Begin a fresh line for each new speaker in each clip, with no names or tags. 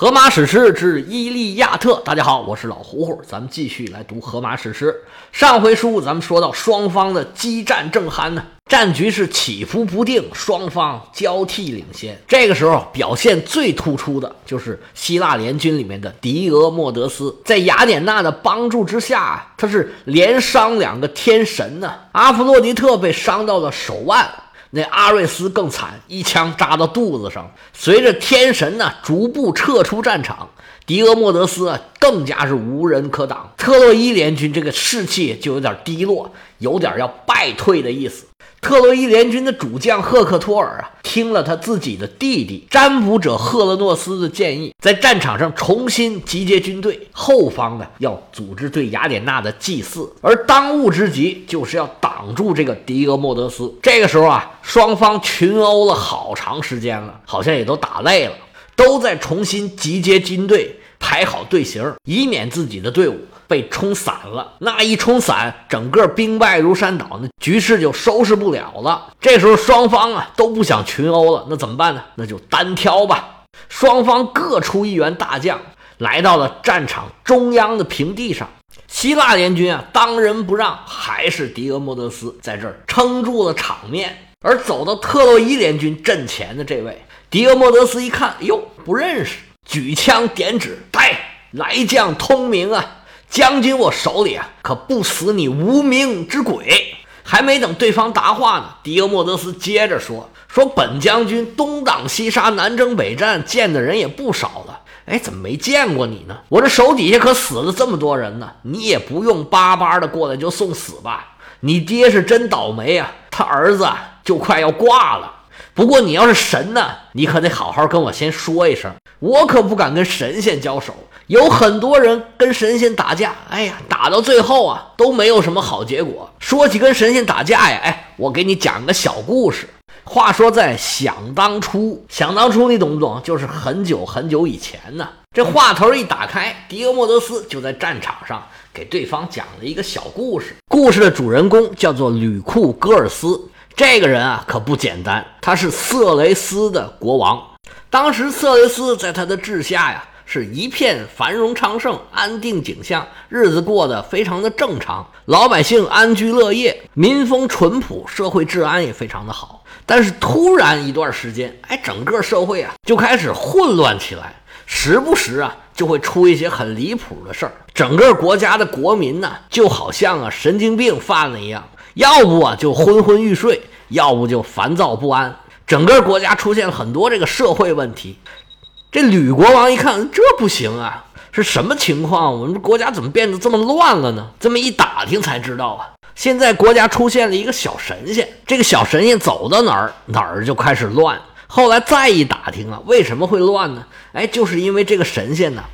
荷马史诗之《伊利亚特》，大家好，我是老胡胡，咱们继续来读荷马史诗。上回书咱们说到双方的激战正酣呢，战局是起伏不定，双方交替领先。这个时候表现最突出的就是希腊联军里面的狄俄莫德斯，在雅典娜的帮助之下，他是连伤两个天神呢。阿弗洛狄特被伤到了手腕。那阿瑞斯更惨，一枪扎到肚子上。随着天神呢逐步撤出战场，狄俄莫德斯啊更加是无人可挡。特洛伊联军这个士气就有点低落，有点要败退的意思。特洛伊联军的主将赫克托尔啊，听了他自己的弟弟占卜者赫勒诺斯的建议，在战场上重新集结军队，后方呢要组织对雅典娜的祭祀，而当务之急就是要挡住这个狄俄莫德斯。这个时候啊，双方群殴了好长时间了，好像也都打累了，都在重新集结军队，排好队形，以免自己的队伍。被冲散了，那一冲散，整个兵败如山倒，那局势就收拾不了了。这时候双方啊都不想群殴了，那怎么办呢？那就单挑吧。双方各出一员大将，来到了战场中央的平地上。希腊联军啊当仁不让，还是狄俄莫德斯在这儿撑住了场面。而走到特洛伊联军阵前的这位狄俄莫德斯一看，哟，不认识，举枪点指，带来将通明啊！将军，我手里啊可不死你无名之鬼！还没等对方答话呢，狄俄莫德斯接着说：“说本将军东挡西杀，南征北战，见的人也不少了。哎，怎么没见过你呢？我这手底下可死了这么多人呢，你也不用巴巴的过来就送死吧？你爹是真倒霉啊，他儿子就快要挂了。不过你要是神呢，你可得好好跟我先说一声，我可不敢跟神仙交手。”有很多人跟神仙打架，哎呀，打到最后啊，都没有什么好结果。说起跟神仙打架呀，哎，我给你讲个小故事。话说在想当初，想当初，你懂不懂？就是很久很久以前呢。这话头一打开，狄俄莫德斯就在战场上给对方讲了一个小故事。故事的主人公叫做吕库戈尔斯，这个人啊可不简单，他是色雷斯的国王。当时色雷斯在他的治下呀。是一片繁荣昌盛、安定景象，日子过得非常的正常，老百姓安居乐业，民风淳朴，社会治安也非常的好。但是突然一段时间，哎，整个社会啊就开始混乱起来，时不时啊就会出一些很离谱的事儿，整个国家的国民呢就好像啊神经病犯了一样，要不啊就昏昏欲睡，要不就烦躁不安，整个国家出现了很多这个社会问题。这吕国王一看，这不行啊！是什么情况？我们国家怎么变得这么乱了呢？这么一打听才知道啊，现在国家出现了一个小神仙，这个小神仙走到哪儿哪儿就开始乱。后来再一打听啊，为什么会乱呢？哎，就是因为这个神仙呢，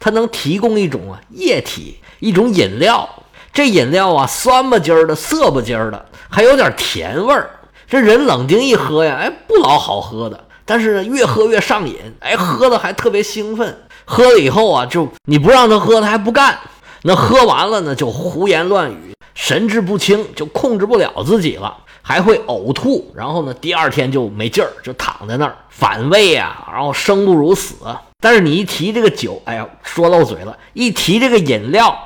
它能提供一种啊液体，一种饮料。这饮料啊，酸不唧儿的，涩不唧儿的，还有点甜味儿。这人冷静一喝呀，哎，不老好喝的。但是越喝越上瘾，哎，喝的还特别兴奋。喝了以后啊，就你不让他喝，他还不干。那喝完了呢，就胡言乱语，神志不清，就控制不了自己了，还会呕吐。然后呢，第二天就没劲儿，就躺在那儿反胃啊，然后生不如死。但是你一提这个酒，哎呀，说漏嘴了，一提这个饮料，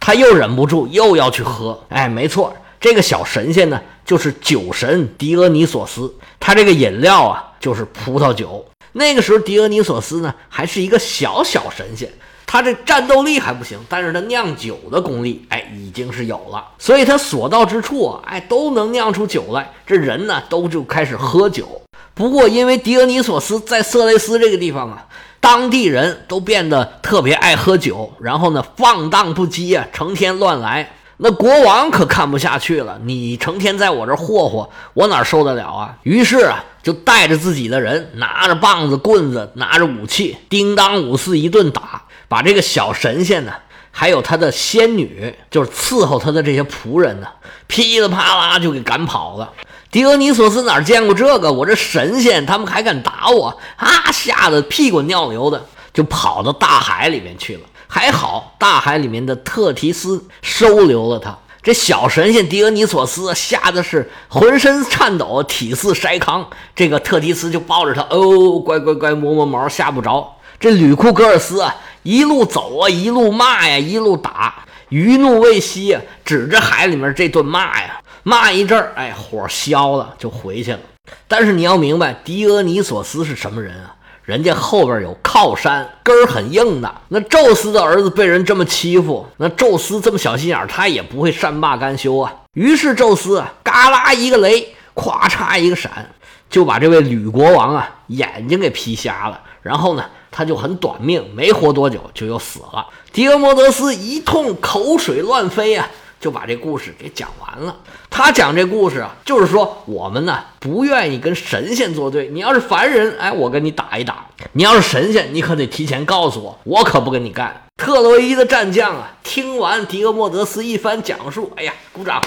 他又忍不住又要去喝。哎，没错，这个小神仙呢，就是酒神狄俄尼索斯，他这个饮料啊。就是葡萄酒。那个时候，狄俄尼索斯呢还是一个小小神仙，他这战斗力还不行，但是他酿酒的功力，哎，已经是有了。所以他所到之处啊，哎，都能酿出酒来。这人呢，都就开始喝酒。不过，因为狄俄尼索斯在色雷斯这个地方啊，当地人都变得特别爱喝酒，然后呢，放荡不羁啊，成天乱来。那国王可看不下去了，你成天在我这霍霍，我哪受得了啊？于是啊，就带着自己的人，拿着棒子、棍子，拿着武器，叮当五四一顿打，把这个小神仙呢，还有他的仙女，就是伺候他的这些仆人呢，噼里啪啦就给赶跑了。狄俄尼索斯哪见过这个？我这神仙，他们还敢打我啊！吓得屁滚尿流的，就跑到大海里面去了。还好，大海里面的特提斯收留了他。这小神仙狄俄尼索斯吓得是浑身颤抖，体似筛糠。这个特提斯就抱着他，哦，乖乖乖，摸摸毛，吓不着。这吕库格尔斯啊，一路走啊，一路骂呀，一路打，余怒未息啊，指着海里面这顿骂呀，骂一阵儿，哎，火消了，就回去了。但是你要明白，狄俄尼索斯是什么人啊？人家后边有靠山，根儿很硬的。那宙斯的儿子被人这么欺负，那宙斯这么小心眼，他也不会善罢甘休啊。于是宙斯啊，嘎啦一个雷，咵嚓一个闪，就把这位吕国王啊眼睛给劈瞎了。然后呢，他就很短命，没活多久就又死了。狄俄摩德斯一通口水乱飞啊。就把这故事给讲完了。他讲这故事啊，就是说我们呢不愿意跟神仙作对。你要是凡人，哎，我跟你打一打；你要是神仙，你可得提前告诉我，我可不跟你干。特洛伊的战将啊，听完狄俄莫德斯一番讲述，哎呀，鼓掌，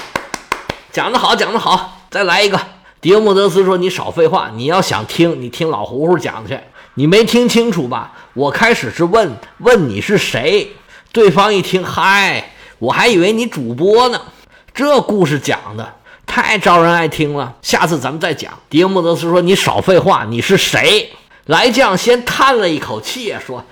讲得好，讲得好，再来一个。狄俄莫德斯说：“你少废话，你要想听，你听老胡胡讲去。你没听清楚吧？我开始是问问你是谁，对方一听，嗨。”我还以为你主播呢，这故事讲的太招人爱听了。下次咱们再讲。迪莫德斯说：“你少废话，你是谁？”来将先叹了一口气，说：“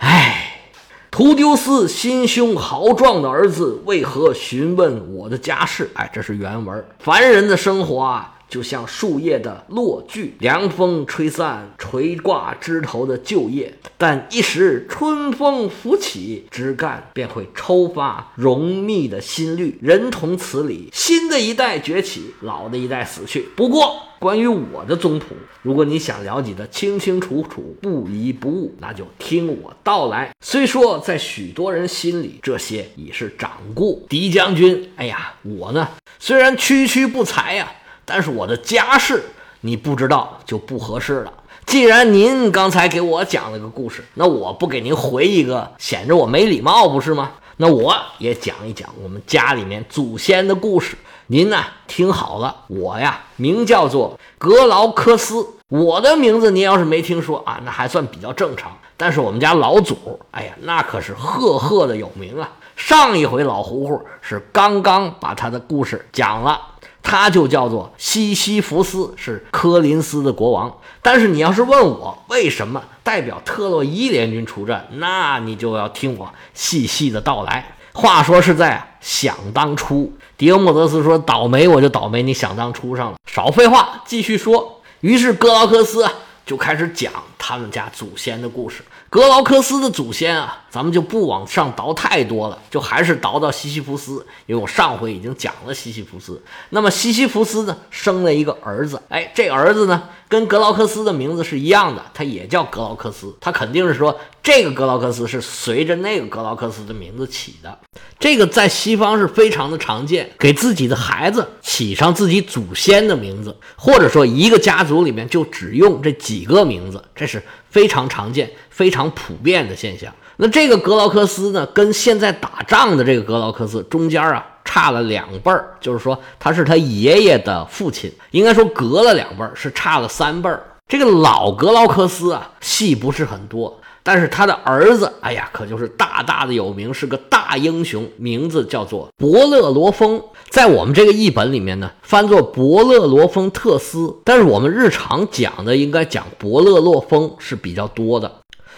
唉，图丢斯心胸豪壮的儿子为何询问我的家事？”哎，这是原文。凡人的生活啊。就像树叶的落锯，凉风吹散垂挂枝头的旧叶，但一时春风拂起，枝干便会抽发浓密的新绿。人同此理，新的一代崛起，老的一代死去。不过，关于我的宗谱，如果你想了解的清清楚楚、不疑不误，那就听我道来。虽说在许多人心里，这些已是掌故。狄将军，哎呀，我呢，虽然区区不才呀。但是我的家世你不知道就不合适了。既然您刚才给我讲了个故事，那我不给您回一个，显着我没礼貌不是吗？那我也讲一讲我们家里面祖先的故事。您呢听好了，我呀名叫做格劳科斯。我的名字您要是没听说啊，那还算比较正常。但是我们家老祖，哎呀，那可是赫赫的有名啊。上一回老胡胡是刚刚把他的故事讲了。他就叫做西西弗斯，是科林斯的国王。但是你要是问我为什么代表特洛伊联军出战，那你就要听我细细的道来。话说是在想当初，狄俄莫德斯说：“倒霉我就倒霉，你想当初上了。”少废话，继续说。于是格劳克斯就开始讲他们家祖先的故事。格劳克斯的祖先啊，咱们就不往上倒太多了，就还是倒到西西弗斯，因为我上回已经讲了西西弗斯。那么西西弗斯呢，生了一个儿子，哎，这儿子呢，跟格劳克斯的名字是一样的，他也叫格劳克斯，他肯定是说这个格劳克斯是随着那个格劳克斯的名字起的。这个在西方是非常的常见，给自己的孩子起上自己祖先的名字，或者说一个家族里面就只用这几个名字，这是是非常常见。非常普遍的现象。那这个格劳克斯呢，跟现在打仗的这个格劳克斯中间啊差了两辈儿，就是说他是他爷爷的父亲，应该说隔了两辈儿，是差了三辈儿。这个老格劳克斯啊，戏不是很多。但是他的儿子，哎呀，可就是大大的有名，是个大英雄，名字叫做伯乐罗峰。在我们这个译本里面呢，翻作伯乐罗峰特斯。但是我们日常讲的应该讲伯乐洛峰是比较多的。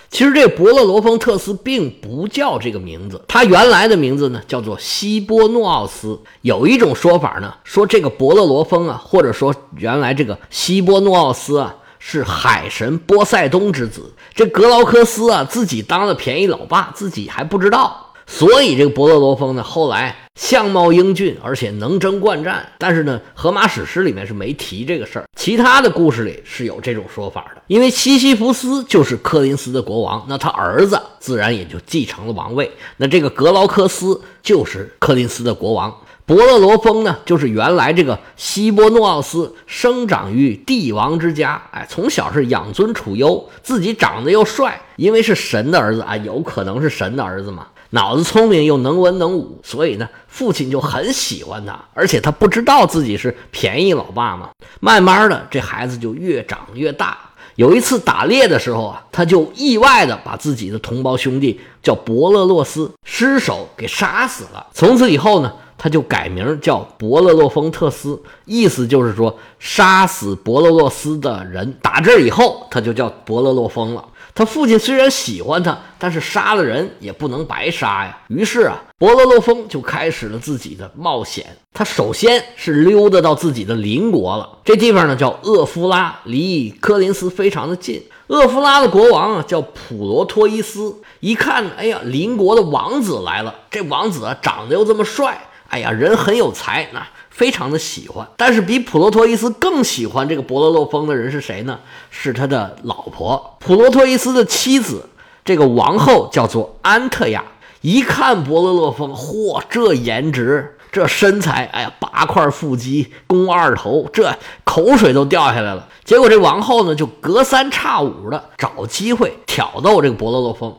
其实这伯乐罗峰特斯并不叫这个名字，他原来的名字呢叫做希波诺奥斯。有一种说法呢，说这个伯乐罗峰啊，或者说原来这个希波诺奥斯啊。是海神波塞冬之子，这格劳克斯啊，自己当了便宜老爸，自己还不知道，所以这个伯乐罗峰呢，后来相貌英俊，而且能征惯战。但是呢，荷马史诗里面是没提这个事儿，其他的故事里是有这种说法的。因为西西弗斯就是柯林斯的国王，那他儿子自然也就继承了王位，那这个格劳克斯就是柯林斯的国王。伯勒罗峰呢，就是原来这个希波诺奥斯生长于帝王之家，哎，从小是养尊处优，自己长得又帅，因为是神的儿子啊，有可能是神的儿子嘛，脑子聪明又能文能武，所以呢，父亲就很喜欢他，而且他不知道自己是便宜老爸嘛，慢慢的这孩子就越长越大。有一次打猎的时候啊，他就意外的把自己的同胞兄弟叫伯勒洛斯失手给杀死了，从此以后呢。他就改名叫伯勒洛丰特斯，意思就是说杀死伯勒洛斯的人。打这以后，他就叫伯勒洛丰了。他父亲虽然喜欢他，但是杀了人也不能白杀呀。于是啊，伯勒洛风就开始了自己的冒险。他首先是溜达到自己的邻国了，这地方呢叫厄夫拉，离科林斯非常的近。厄夫拉的国王啊叫普罗托伊斯，一看，哎呀，邻国的王子来了。这王子啊长得又这么帅，哎呀，人很有才，那。非常的喜欢，但是比普罗托伊斯更喜欢这个伯罗洛风的人是谁呢？是他的老婆，普罗托伊斯的妻子，这个王后叫做安特亚。一看伯罗洛风，嚯，这颜值，这身材，哎呀，八块腹肌，肱二头，这口水都掉下来了。结果这王后呢，就隔三差五的找机会挑逗这个伯罗洛风。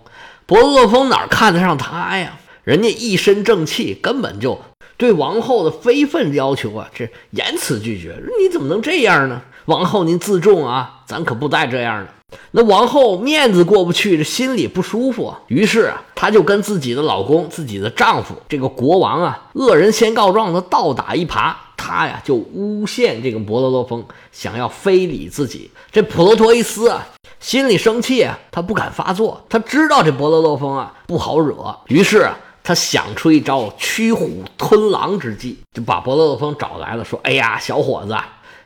伯罗洛风哪看得上他呀？人家一身正气，根本就。对王后的非分要求啊，这严词拒绝。你怎么能这样呢？王后您自重啊，咱可不带这样的。那王后面子过不去，这心里不舒服。于是啊，她就跟自己的老公、自己的丈夫这个国王啊，恶人先告状的倒打一耙。她呀就诬陷这个伯罗洛峰想要非礼自己。这普罗托伊斯啊，心里生气啊，他不敢发作。他知道这伯罗洛峰啊不好惹，于是啊。他想出一招驱虎吞狼之计，就把伯罗洛峰找来了，说：“哎呀，小伙子，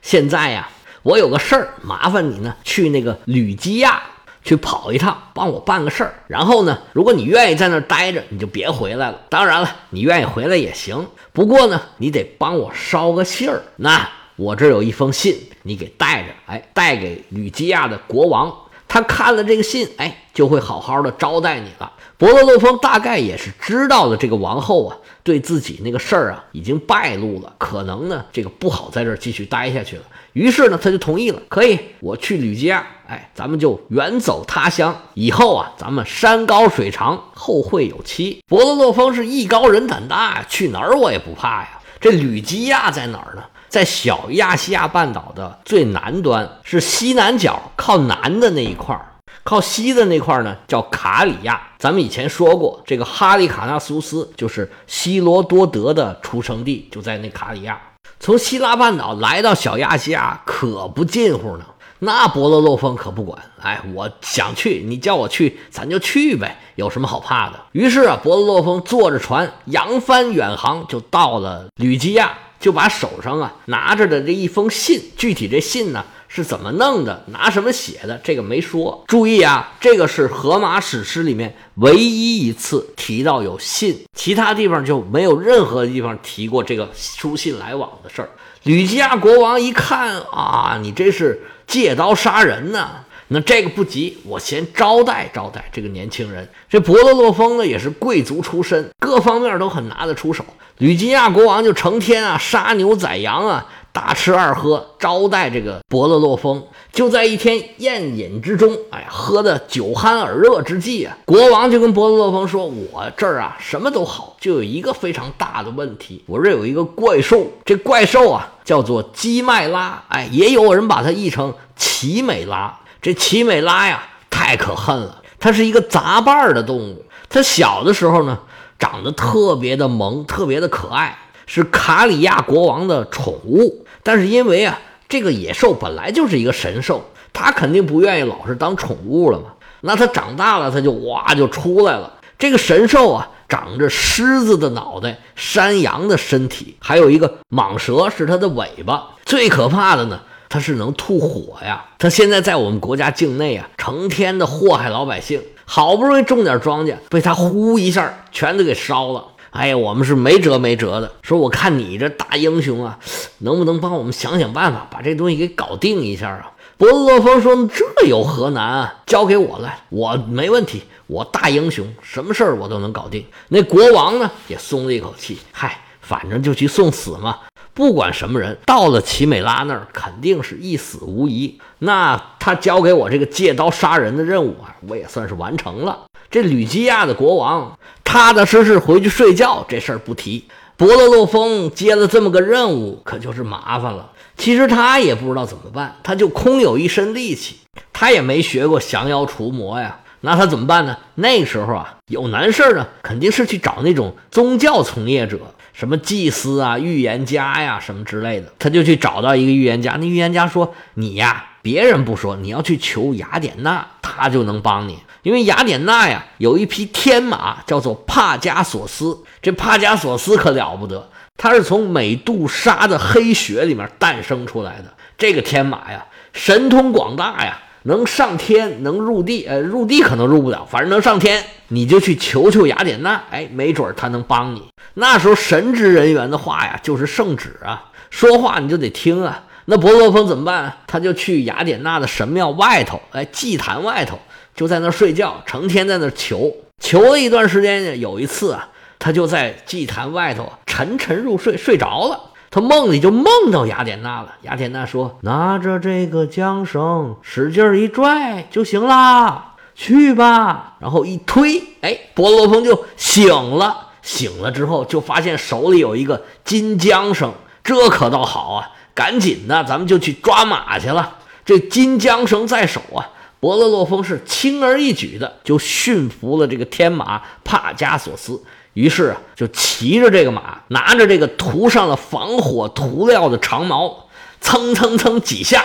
现在呀，我有个事儿，麻烦你呢，去那个吕基亚去跑一趟，帮我办个事儿。然后呢，如果你愿意在那儿待着，你就别回来了。当然了，你愿意回来也行，不过呢，你得帮我捎个信儿。那我这有一封信，你给带着，哎，带给吕基亚的国王。他看了这个信，哎，就会好好的招待你了。”伯罗洛风大概也是知道了这个王后啊，对自己那个事儿啊已经败露了，可能呢这个不好在这儿继续待下去了。于是呢他就同意了，可以我去吕基亚，哎，咱们就远走他乡，以后啊咱们山高水长，后会有期。伯罗洛风是艺高人胆大，去哪儿我也不怕呀。这吕基亚在哪儿呢？在小亚细亚半岛的最南端，是西南角靠南的那一块儿。靠西的那块呢，叫卡里亚。咱们以前说过，这个哈利卡纳苏斯就是希罗多德的出生地，就在那卡里亚。从希腊半岛来到小亚细亚可不近乎呢。那伯罗洛风可不管，哎，我想去，你叫我去，咱就去呗，有什么好怕的？于是啊，伯罗洛风坐着船扬帆远航，就到了吕基亚，就把手上啊拿着的这一封信，具体这信呢？是怎么弄的？拿什么写的？这个没说。注意啊，这个是荷马史诗里面唯一一次提到有信，其他地方就没有任何地方提过这个书信来往的事儿。吕基亚国王一看啊，你这是借刀杀人呢？那这个不急，我先招待招待这个年轻人。这伯罗洛风呢，也是贵族出身，各方面都很拿得出手。吕基亚国王就成天啊杀牛宰羊啊。大吃二喝，招待这个伯乐洛风。就在一天宴饮之中，哎，喝的酒酣耳热之际啊，国王就跟伯乐洛风说：“我这儿啊，什么都好，就有一个非常大的问题。我这有一个怪兽，这怪兽啊，叫做基麦拉，哎，也有人把它译成奇美拉。这奇美拉呀，太可恨了。它是一个杂瓣的动物。它小的时候呢，长得特别的萌，特别的可爱。”是卡里亚国王的宠物，但是因为啊，这个野兽本来就是一个神兽，它肯定不愿意老是当宠物了嘛。那它长大了，它就哇就出来了。这个神兽啊，长着狮子的脑袋、山羊的身体，还有一个蟒蛇是它的尾巴。最可怕的呢，它是能吐火呀。它现在在我们国家境内啊，成天的祸害老百姓。好不容易种点庄稼，被它呼一下全都给烧了。哎呀，我们是没辙没辙的。说我看你这大英雄啊，能不能帮我们想想办法，把这东西给搞定一下啊？伯乐风说：“这有何难啊？交给我来，我没问题。我大英雄，什么事儿我都能搞定。”那国王呢，也松了一口气。嗨，反正就去送死嘛，不管什么人，到了奇美拉那儿，肯定是一死无疑。那他交给我这个借刀杀人的任务啊，我也算是完成了。这吕基亚的国王踏踏实实回去睡觉，这事儿不提。伯乐洛风接了这么个任务，可就是麻烦了。其实他也不知道怎么办，他就空有一身力气，他也没学过降妖除魔呀。那他怎么办呢？那时候啊，有难事儿呢，肯定是去找那种宗教从业者，什么祭司啊、预言家呀，什么之类的。他就去找到一个预言家，那预言家说：“你呀。”别人不说，你要去求雅典娜，她就能帮你。因为雅典娜呀，有一匹天马叫做帕加索斯。这帕加索斯可了不得，它是从美杜莎的黑血里面诞生出来的。这个天马呀，神通广大呀，能上天，能入地。呃，入地可能入不了，反正能上天。你就去求求雅典娜，哎，没准她能帮你。那时候神职人员的话呀，就是圣旨啊，说话你就得听啊。那伯罗峰怎么办？他就去雅典娜的神庙外头，哎，祭坛外头。就在那儿睡觉，成天在那儿求，求了一段时间呢。有一次啊，他就在祭坛外头沉沉入睡，睡着了。他梦里就梦到雅典娜了。雅典娜说：“拿着这个缰绳，使劲一拽就行啦，去吧。”然后一推，哎，伯罗鹏就醒了。醒了之后，就发现手里有一个金缰绳，这可倒好啊！赶紧的，咱们就去抓马去了。这金缰绳在手啊。伯乐洛峰是轻而易举的就驯服了这个天马帕加索斯，于是啊，就骑着这个马，拿着这个涂上了防火涂料的长矛，蹭蹭蹭几下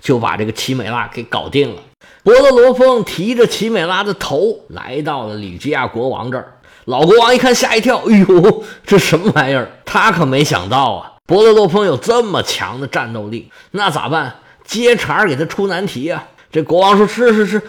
就把这个奇美拉给搞定了。伯德罗峰提着奇美拉的头来到了吕基亚国王这儿，老国王一看吓一跳，哎呦，这什么玩意儿？他可没想到啊，伯德罗峰有这么强的战斗力，那咋办？接茬给他出难题啊！这国王说：“是是是，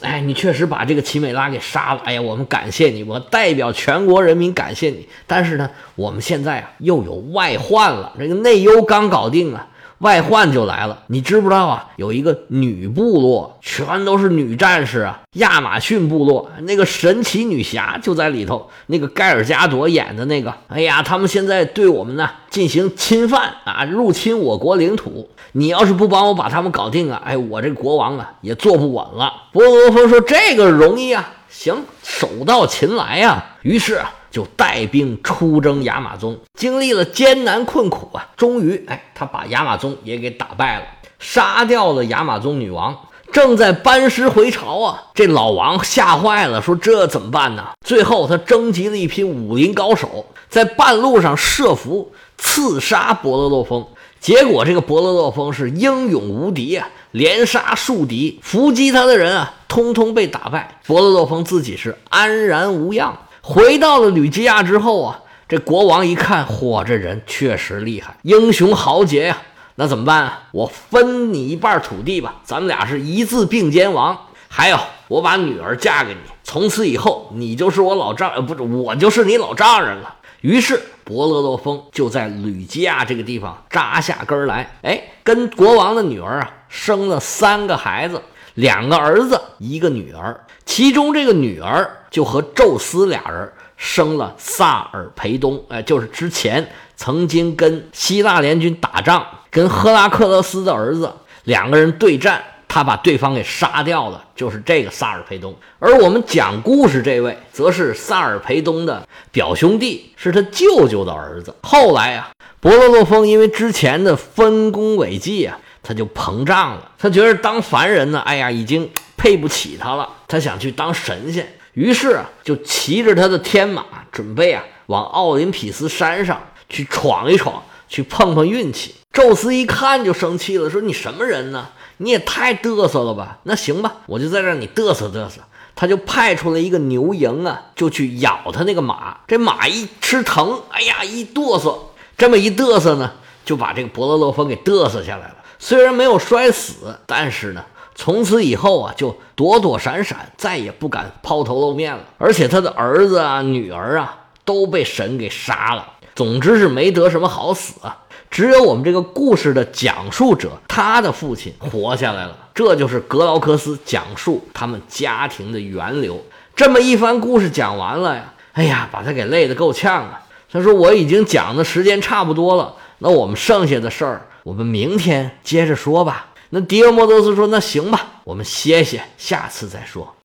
哎，你确实把这个奇美拉给杀了。哎呀，我们感谢你，我代表全国人民感谢你。但是呢，我们现在啊又有外患了，这个内忧刚搞定啊。”外患就来了，你知不知道啊？有一个女部落，全都是女战士啊！亚马逊部落那个神奇女侠就在里头，那个盖尔加朵演的那个。哎呀，他们现在对我们呢进行侵犯啊，入侵我国领土。你要是不帮我把他们搞定啊，哎，我这国王啊也坐不稳了。波罗峰说：“这个容易啊，行，手到擒来呀。”于是啊。就带兵出征亚马宗，经历了艰难困苦啊，终于，哎，他把亚马宗也给打败了，杀掉了亚马宗女王，正在班师回朝啊。这老王吓坏了，说这怎么办呢？最后他征集了一批武林高手，在半路上设伏刺杀伯乐洛风，结果这个伯乐洛风是英勇无敌啊，连杀数敌，伏击他的人啊，通通被打败，伯乐洛风自己是安然无恙。回到了吕基亚之后啊，这国王一看，嚯，这人确实厉害，英雄豪杰呀！那怎么办啊？我分你一半土地吧，咱们俩是一字并肩王。还有，我把女儿嫁给你，从此以后你就是我老丈，呃，不是我就是你老丈人了。于是伯乐洛风就在吕基亚这个地方扎下根来，哎，跟国王的女儿啊生了三个孩子。两个儿子，一个女儿，其中这个女儿就和宙斯俩人生了萨尔培东，哎，就是之前曾经跟希腊联军打仗，跟赫拉克勒斯的儿子两个人对战，他把对方给杀掉了，就是这个萨尔培东。而我们讲故事这位，则是萨尔培东的表兄弟，是他舅舅的儿子。后来啊，伯罗洛峰因为之前的丰功伟绩啊。他就膨胀了，他觉得当凡人呢，哎呀，已经配不起他了。他想去当神仙，于是啊，就骑着他的天马，准备啊，往奥林匹斯山上去闯一闯，去碰碰运气。宙斯一看就生气了，说：“你什么人呢？你也太嘚瑟了吧？那行吧，我就在这你嘚瑟嘚瑟。”他就派出了一个牛蝇啊，就去咬他那个马。这马一吃疼，哎呀，一哆嗦，这么一嘚瑟呢，就把这个伯乐洛风给嘚瑟下来了。虽然没有摔死，但是呢，从此以后啊，就躲躲闪闪，再也不敢抛头露面了。而且他的儿子啊、女儿啊都被神给杀了。总之是没得什么好死啊。只有我们这个故事的讲述者，他的父亲活下来了。这就是格劳克斯讲述他们家庭的源流。这么一番故事讲完了呀，哎呀，把他给累得够呛啊。他说：“我已经讲的时间差不多了，那我们剩下的事儿。”我们明天接着说吧。那迪俄莫多斯说：“那行吧，我们歇歇，下次再说。”